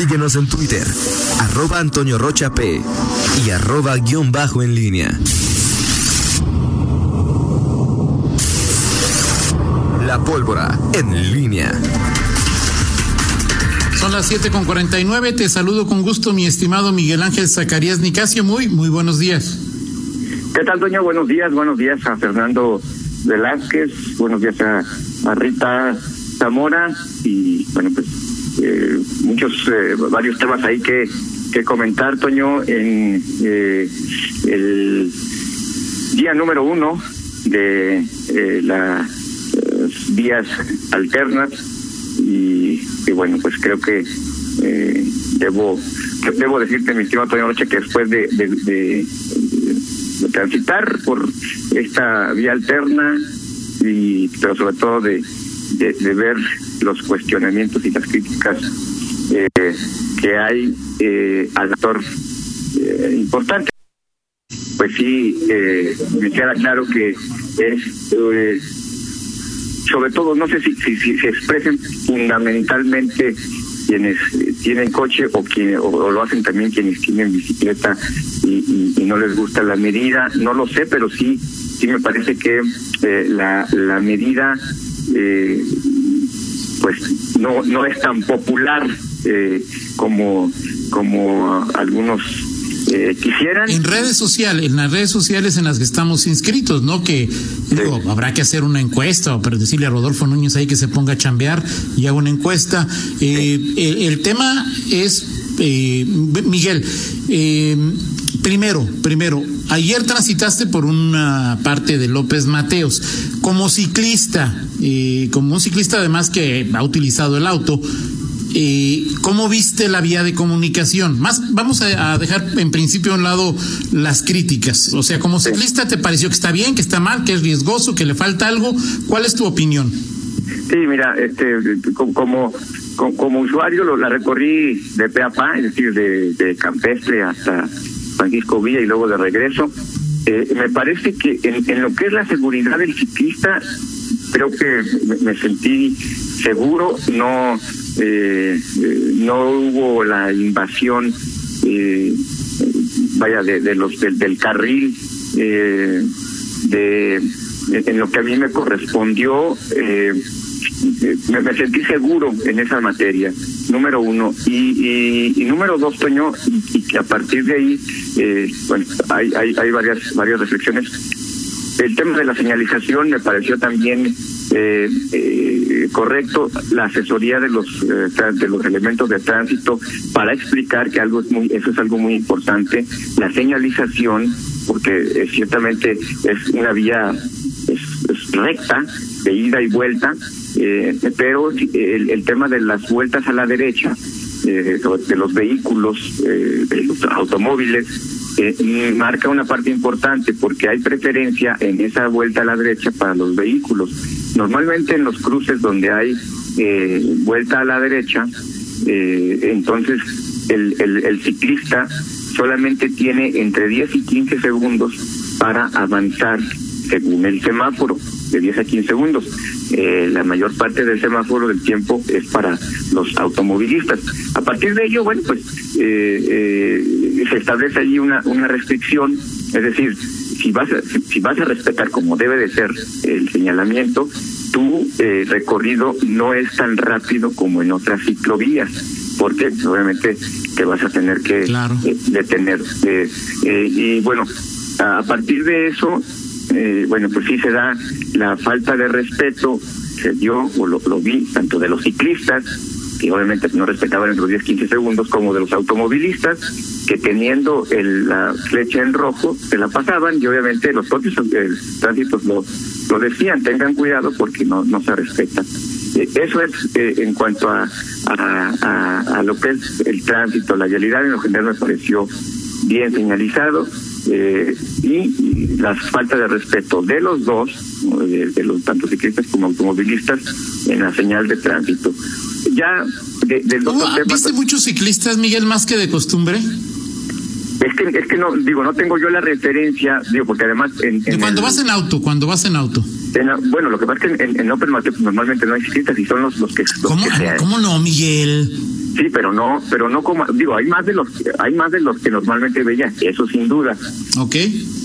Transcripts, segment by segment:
Síguenos en Twitter, arroba Antonio Rocha P y arroba guion bajo en línea. La pólvora en línea. Son las 7 con 49. Te saludo con gusto, mi estimado Miguel Ángel Zacarías Nicasio. Muy, muy buenos días. ¿Qué tal, Doña? Buenos días. Buenos días a Fernando Velázquez. Buenos días a, a Rita Zamora. Y bueno, pues eh, muchos, eh, varios temas ahí que, que comentar, Toño, en eh, el día número uno de las vías alternas y, bueno, pues creo que debo debo decirte, mi estimado Toño Noche, que después de, de, transitar por esta vía alterna y pero sobre todo de, de, ver los cuestionamientos y las críticas eh, que hay eh, al actor eh, importante. Pues sí, eh, me queda claro que es, sobre todo, no sé si, si, se expresen fundamentalmente quienes tienen coche o, quien, o, lo hacen también quienes tienen bicicleta y, no les gusta la medida, no lo sé, pero sí, sí me parece que la, la medida eh, no no es tan popular eh, como como algunos eh, quisieran. En redes sociales, en las redes sociales en las que estamos inscritos, ¿no? Que digo, habrá que hacer una encuesta, o pero decirle a Rodolfo Núñez ahí que se ponga a chambear y haga una encuesta. Eh, el, tema es, eh, Miguel, eh, primero, primero, ayer transitaste por una parte de López Mateos. Como ciclista, eh, como un ciclista además que ha utilizado el auto, eh, ¿cómo viste la vía de comunicación? Más, vamos a, dejar en principio a un lado las críticas. O sea, como ciclista, ¿te pareció que está bien, que está mal, que es riesgoso, que le falta algo? ¿Cuál es tu opinión? Sí, mira, este, como, como, usuario lo, la recorrí de pe a pa, es decir, de, de Campestre hasta Francisco Villa y luego de regreso. Eh, me parece que en, en, lo que es la seguridad del ciclista, creo que me, sentí seguro, no eh, eh, no hubo la invasión, eh, vaya, de, de los del, del carril, eh, de en lo que a mí me correspondió. Eh, me, me, sentí seguro en esa materia, número uno. Y, y, y número dos, Toño, y, que a partir de ahí, eh, bueno, hay, hay, hay varias, varias reflexiones. El tema de la señalización me pareció también eh, eh, correcto. La asesoría de los eh, de los elementos de tránsito para explicar que algo es muy eso es algo muy importante. La señalización porque eh, ciertamente es una vía es, recta de ida y vuelta eh, pero el, el, tema de las vueltas a la derecha, de los vehículos, eh, de los automóviles, eh, marca una parte importante porque hay preferencia en esa vuelta a la derecha para los vehículos. Normalmente en los cruces donde hay eh, vuelta a la derecha, entonces el, el, el ciclista solamente tiene entre 10 y 15 segundos para avanzar según el semáforo de 10 a 15 segundos. Eh, la mayor parte del semáforo del tiempo es para los automovilistas. A partir de ello, bueno, pues eh, eh, se establece allí una, una restricción, es decir, si vas, a, si, si vas a respetar como debe de ser el señalamiento, tu eh, recorrido no es tan rápido como en otras ciclovías, porque obviamente te vas a tener que claro. eh, detener. Eh, y bueno, a partir de eso, eh, bueno, pues sí se da la falta de respeto, se dio, o lo, lo vi, tanto de los ciclistas, que obviamente no respetaban en los 10, 15 segundos, como de los automovilistas, que teniendo el, la flecha en rojo, se la pasaban y obviamente los propios tránsitos lo, lo decían, tengan cuidado porque no, no se respeta. Eh, eso es eh, en cuanto a, a, a, a, lo que es el tránsito, la realidad en lo general me pareció bien señalizado eh, y las faltas de respeto de los dos, de, de, los tanto ciclistas como automovilistas, en la señal de tránsito. Ya de, de ¿Cómo, temas, ¿Viste muchos ciclistas, Miguel, más que de costumbre? Es que, es que no, digo, no tengo yo la referencia, digo, porque además... En, en cuando el, vas en auto, cuando vas en auto. En, bueno, lo que pasa es que en, en Open Mate normalmente no hay ciclistas y son los, los que... Los ¿Cómo, que ¿Cómo no, Miguel? Sí, pero no, pero no como digo, hay más de los hay más de los que normalmente veía, eso sin duda. Ok.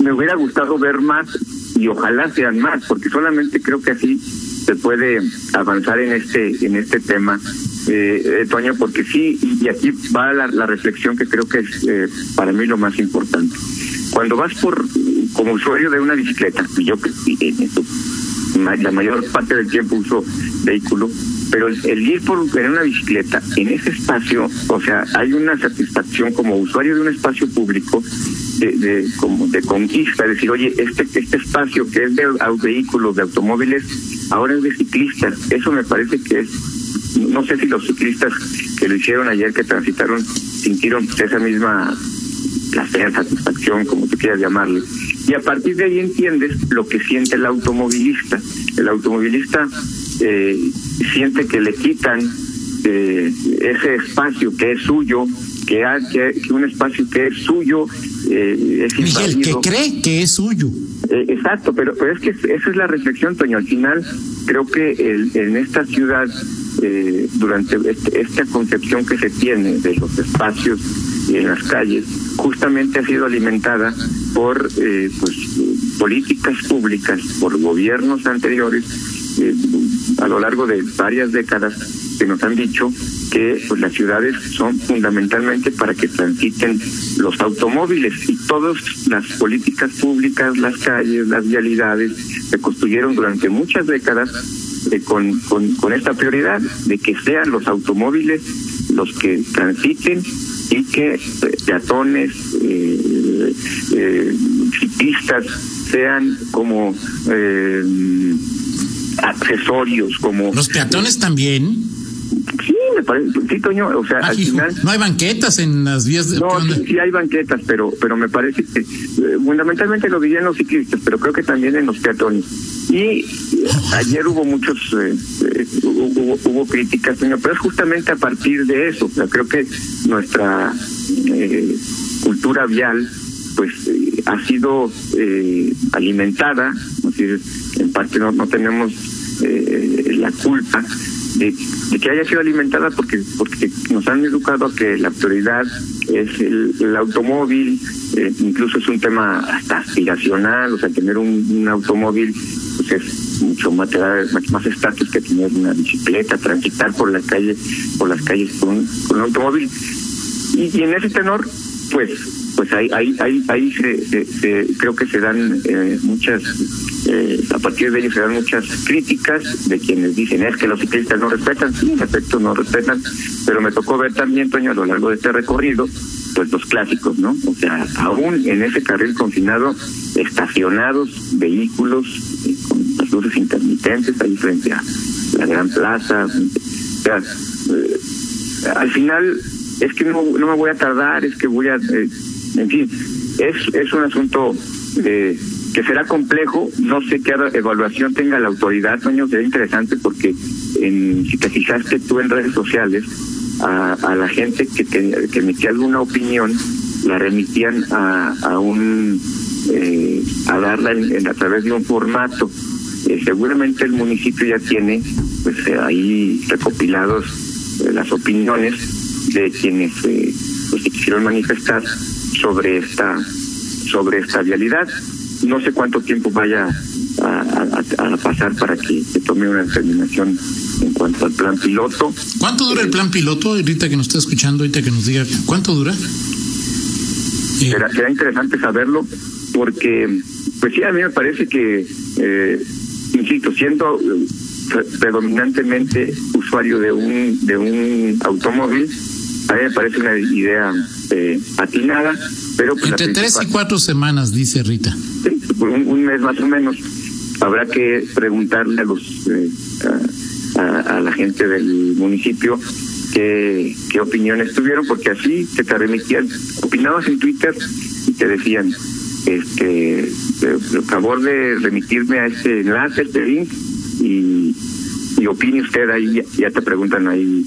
Me hubiera gustado ver más y ojalá sean más, porque solamente creo que así se puede avanzar en este en este tema, eh, eh Toño, porque sí y aquí va la, la reflexión que creo que es eh, para mí lo más importante. Cuando vas por como usuario de una bicicleta, y yo la mayor parte del tiempo uso vehículo, pero el, ir por en una bicicleta en ese espacio, o sea, hay una satisfacción como usuario de un espacio público de, de como de conquista, decir, oye, este este espacio que es de vehículos, de automóviles, ahora es de ciclistas. Eso me parece que es no sé si los ciclistas que lo hicieron ayer, que transitaron, sintieron esa misma placer, satisfacción, como tú quieras llamarle. Y a partir de ahí entiendes lo que siente el automovilista. El automovilista eh, siente que le quitan eh, ese espacio que es suyo, que, hay, que, un espacio que es suyo eh, es Miguel, que cree que es suyo. Eh, exacto, pero, pero es que esa es la reflexión, Toño. Al final, creo que el, en esta ciudad, eh, durante este, esta concepción que se tiene de los espacios y en las calles, justamente ha sido alimentada por eh, pues, políticas públicas, por gobiernos anteriores, eh, a lo largo de varias décadas, que nos han dicho que pues, las ciudades son fundamentalmente para que transiten los automóviles y todas las políticas públicas, las calles, las vialidades, se construyeron durante muchas décadas eh, con, con, esta prioridad de que sean los automóviles los que transiten y que peatones, eh, eh, ciclistas sean como eh, accesorios, como... ¿Los peatones también? Sí, me parece, sí, Toño, o sea, Ah, al hijo, final... No hay banquetas en las vías de. No, sí, sí hay banquetas, pero pero me parece que eh, fundamentalmente lo dirían los ciclistas, pero creo que también en los peatones. Y eh, ayer hubo muchos, eh, eh, hubo, hubo críticas, Toño, pero es justamente a partir de eso. O sea, creo que nuestra eh, cultura vial pues ha sido eh, alimentada, es decir, parte no, no tenemos eh, la culpa de, que haya sido alimentada porque porque nos han educado a que la prioridad es el, el automóvil, eh, incluso es un tema hasta aspiracional, o sea, tener un, un automóvil pues es mucho más, más estatus que tener una bicicleta, transitar por la calle, por las calles con, con un automóvil. Y, y en ese tenor, pues pues ahí ahí ahí, ahí se, se- se- creo que se dan eh, muchas eh, a partir de ello se dan muchas críticas de quienes dicen es que los ciclistas no respetan sí en efecto no respetan pero me tocó ver también Toño a lo largo de este recorrido pues los clásicos no o sea aún en ese carril confinado estacionados vehículos eh, con las luces intermitentes ahí frente a la gran plaza. O sea, eh, al final es que no, no me voy a tardar, es que voy a, eh, en fin, es, es un asunto eh, que será complejo, no sé qué evaluación tenga la autoridad, Toño, será interesante porque en, si te fijaste tú en redes sociales, a, la gente que, que, que emitía alguna opinión, la remitían a, a un, eh, a darla en- a través de un formato. Eh, seguramente el municipio ya tiene pues eh, ahí recopilados eh, las opiniones de quienes pues, se quisieron manifestar sobre esta sobre esta vialidad. No sé cuánto tiempo vaya a, a- a pasar para que se tome una determinación en cuanto al plan piloto. ¿Cuánto dura el plan piloto? Ahorita que nos está escuchando, ahorita que nos diga, ¿cuánto dura? Eh, Será, será interesante saberlo porque, pues sí, a mí me parece que, eh, insisto, siendo eh, pre- predominantemente usuario de un de un automóvil, a mí me parece una idea eh, atinada, pero pues entre tres y cuatro semanas, dice Rita. Un, mes más o menos. Habrá que preguntarle a los eh, a, la gente del municipio qué, qué opiniones tuvieron, porque así te, te remitían, opinabas en Twitter y te decían, este, por favor de remitirme a este enlace, este link, y, y opine usted ahí, ya, te preguntan ahí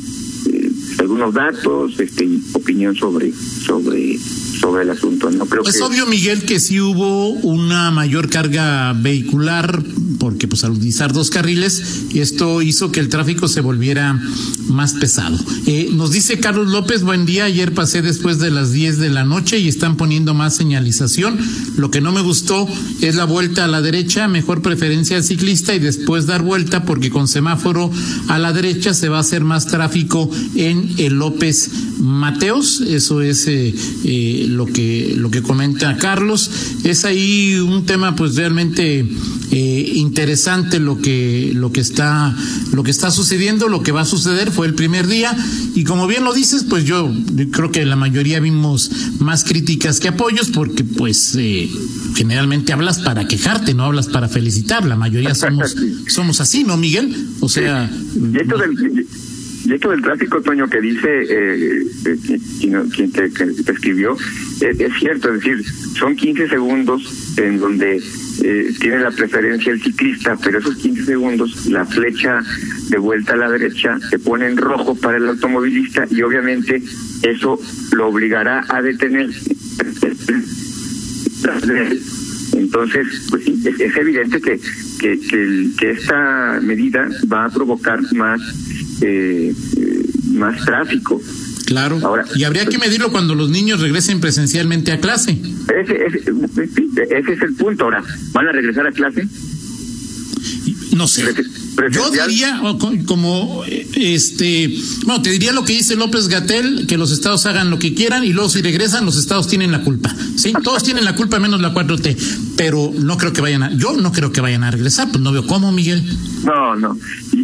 eh, algunos datos, este, opinión sobre, sobre, sobre el asunto. No creo es obvio, Miguel, que sí hubo una mayor carga vehicular porque pues al utilizar dos carriles esto hizo que el tráfico se volviera más pesado. Eh, nos dice Carlos López, buen día, ayer pasé después de las 10 de la noche y están poniendo más señalización. Lo que no me gustó es la vuelta a la derecha, mejor preferencia al ciclista y después dar vuelta porque con semáforo a la derecha se va a hacer más tráfico en el López Mateos. Eso es eh, eh, lo que lo que comenta Carlos. Es ahí un tema pues realmente eh, interesante lo que lo que está lo que está sucediendo, lo que va a suceder. Fue el primer día. Y como bien lo dices, pues yo creo que la mayoría vimos más críticas que apoyos porque pues eh, generalmente hablas para quejarte, no hablas para felicitar, la mayoría somos somos así, ¿no, Miguel? O sea, y esto del tráfico, Toño, que dice eh, eh quien, te, escribió, es, cierto, es decir, son 15 segundos en donde eh, tiene la preferencia el ciclista, pero esos 15 segundos, la flecha de vuelta a la derecha se pone en rojo para el automovilista y obviamente eso lo obligará a detenerse. Entonces, pues es, evidente que, que, que esta medida va a provocar más eh, más tráfico. Claro. Ahora, y habría que medirlo cuando los niños regresen presencialmente a clase. Ese, ese, es el punto. Ahora, ¿van a regresar a clase? No sé. Yo diría, como este, bueno, te diría lo que dice López Gatel, que los estados hagan lo que quieran y luego si regresan, los estados tienen la culpa. Sí, todos tienen la culpa menos la 4T, pero no creo que vayan a, yo no creo que vayan a regresar, pues no veo cómo, Miguel. No, no.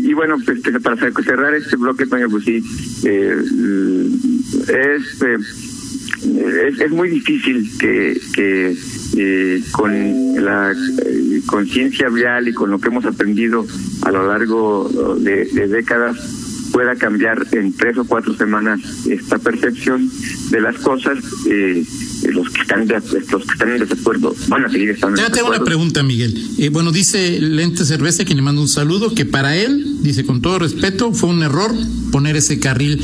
Y, bueno, pues para cerrar este bloque, Toño, pues eh, es, eh, es, es, muy difícil que, que eh, con la eh, conciencia vial y con lo que hemos aprendido a lo largo de, décadas pueda cambiar en tres o cuatro semanas esta percepción de las cosas. Eh, los que están de, los que están en desacuerdo van a seguir estando. Ya tengo una pregunta, Miguel. Eh, bueno, dice Lente Cerveza, que le manda un saludo, que para él, dice con todo respeto, fue un error poner ese carril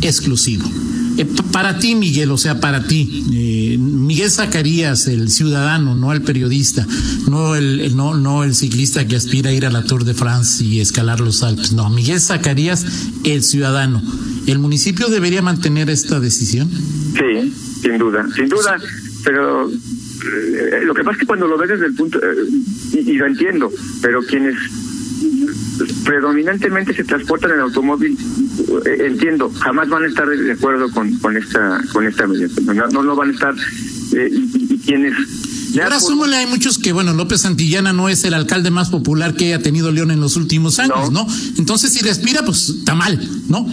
exclusivo. Eh, para ti, Miguel, o sea, para ti, eh, Miguel Zacarías, el ciudadano, no el periodista, no el, no, no el ciclista que aspira a ir a la Tour de France y escalar los Alpes, no, Miguel Zacarías, el ciudadano. ¿El municipio debería mantener esta decisión? Sí, sin duda, sin duda, pero eh, lo que pasa es que cuando lo ves desde el punto, y, lo entiendo, pero quienes predominantemente se transportan en automóvil, eh, entiendo, jamás van a estar de acuerdo con, con esta con esta medida. No, no van a estar eh, y, quienes ahora súmale, hay muchos que, bueno, López Santillana no es el alcalde más popular que haya tenido León en los últimos años, ¿no? Entonces, si respira, pues está mal, ¿no?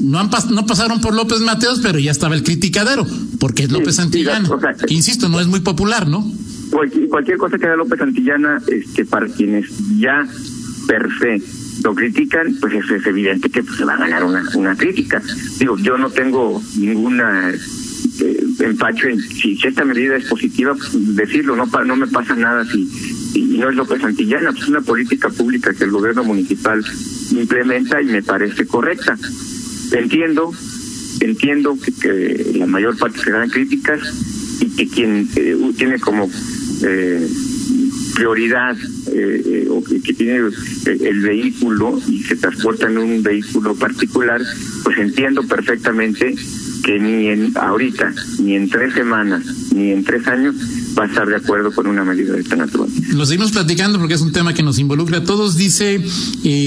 No, han no pasaron por López Mateos, pero ya estaba el criticadero, porque es López Santillana, que insisto, no es muy popular, ¿no? Cualquier, cosa que haga López Santillana, este, para quienes ya per se lo critican, pues es, evidente que pues, se va a ganar una, una crítica. Digo, yo no tengo ninguna eh, empacho en si, esta medida es positiva, pues, decirlo, no, no me pasa nada si y no es López Santillana, pues es una política pública que el gobierno municipal implementa y me parece correcta. Entiendo, entiendo que, la mayor parte serán críticas y que quien eh, tiene como eh, prioridad eh, eh, o que, tiene eh, el, vehículo y se transporta en un vehículo particular, pues entiendo perfectamente que ni en ahorita, ni en tres semanas, ni en tres años va a estar de acuerdo con una medida de esta naturaleza. Lo seguimos platicando porque es un tema que nos involucra a todos. Dice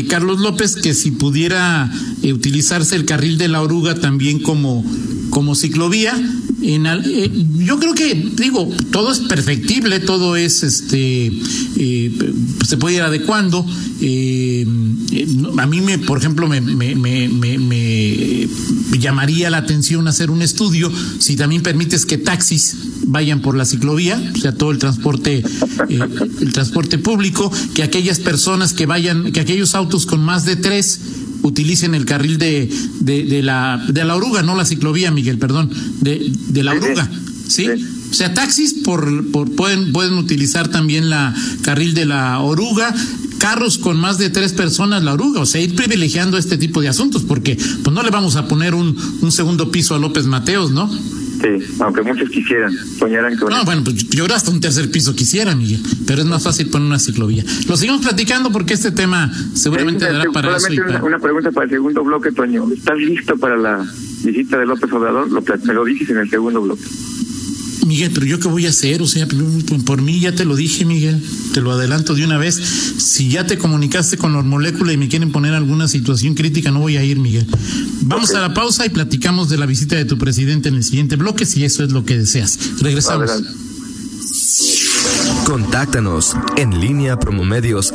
Carlos López que si pudiera utilizarse el carril de la oruga también como, como ciclovía, en, eh, yo creo que, digo, todo es perfectible, todo es, este, eh, se puede ir adecuando. Eh, a mí, me, por ejemplo, me, me, me, me, llamaría la atención hacer un estudio si también permites que taxis vayan por la ciclovía, o sea, todo el transporte, el transporte público, que aquellas personas que vayan, que aquellos autos con más de tres utilicen el carril de, de, la, de la oruga, no la ciclovía, Miguel, perdón, de, de la oruga, ¿sí? O sea, taxis por, por, pueden, pueden utilizar también la carril de la oruga, carros con más de tres personas la oruga, o sea, ir privilegiando este tipo de asuntos, porque pues no le vamos a poner un, un segundo piso a López Mateos, ¿no? Sí, aunque muchos quisieran, soñaran con No, bueno, pues yo hasta un tercer piso quisiera, Miguel, pero es más fácil poner una ciclovía. Lo seguimos platicando porque este tema seguramente Eh, dará para eso. y solamente para- una, pregunta para el segundo bloque, Toño. ¿Estás listo para la visita de López Obrador? Lo, me lo dices en el segundo bloque. Miguel, pero yo qué voy a hacer, o sea, por, mí ya te lo dije, Miguel, te lo adelanto de una vez. Si ya te comunicaste con los moléculas y me quieren poner alguna situación crítica, no voy a ir, Miguel. Vamos a la pausa y platicamos de la visita de tu presidente en el siguiente bloque, si eso es lo que deseas. Regresamos. Adelante. Contáctanos en línea promomedios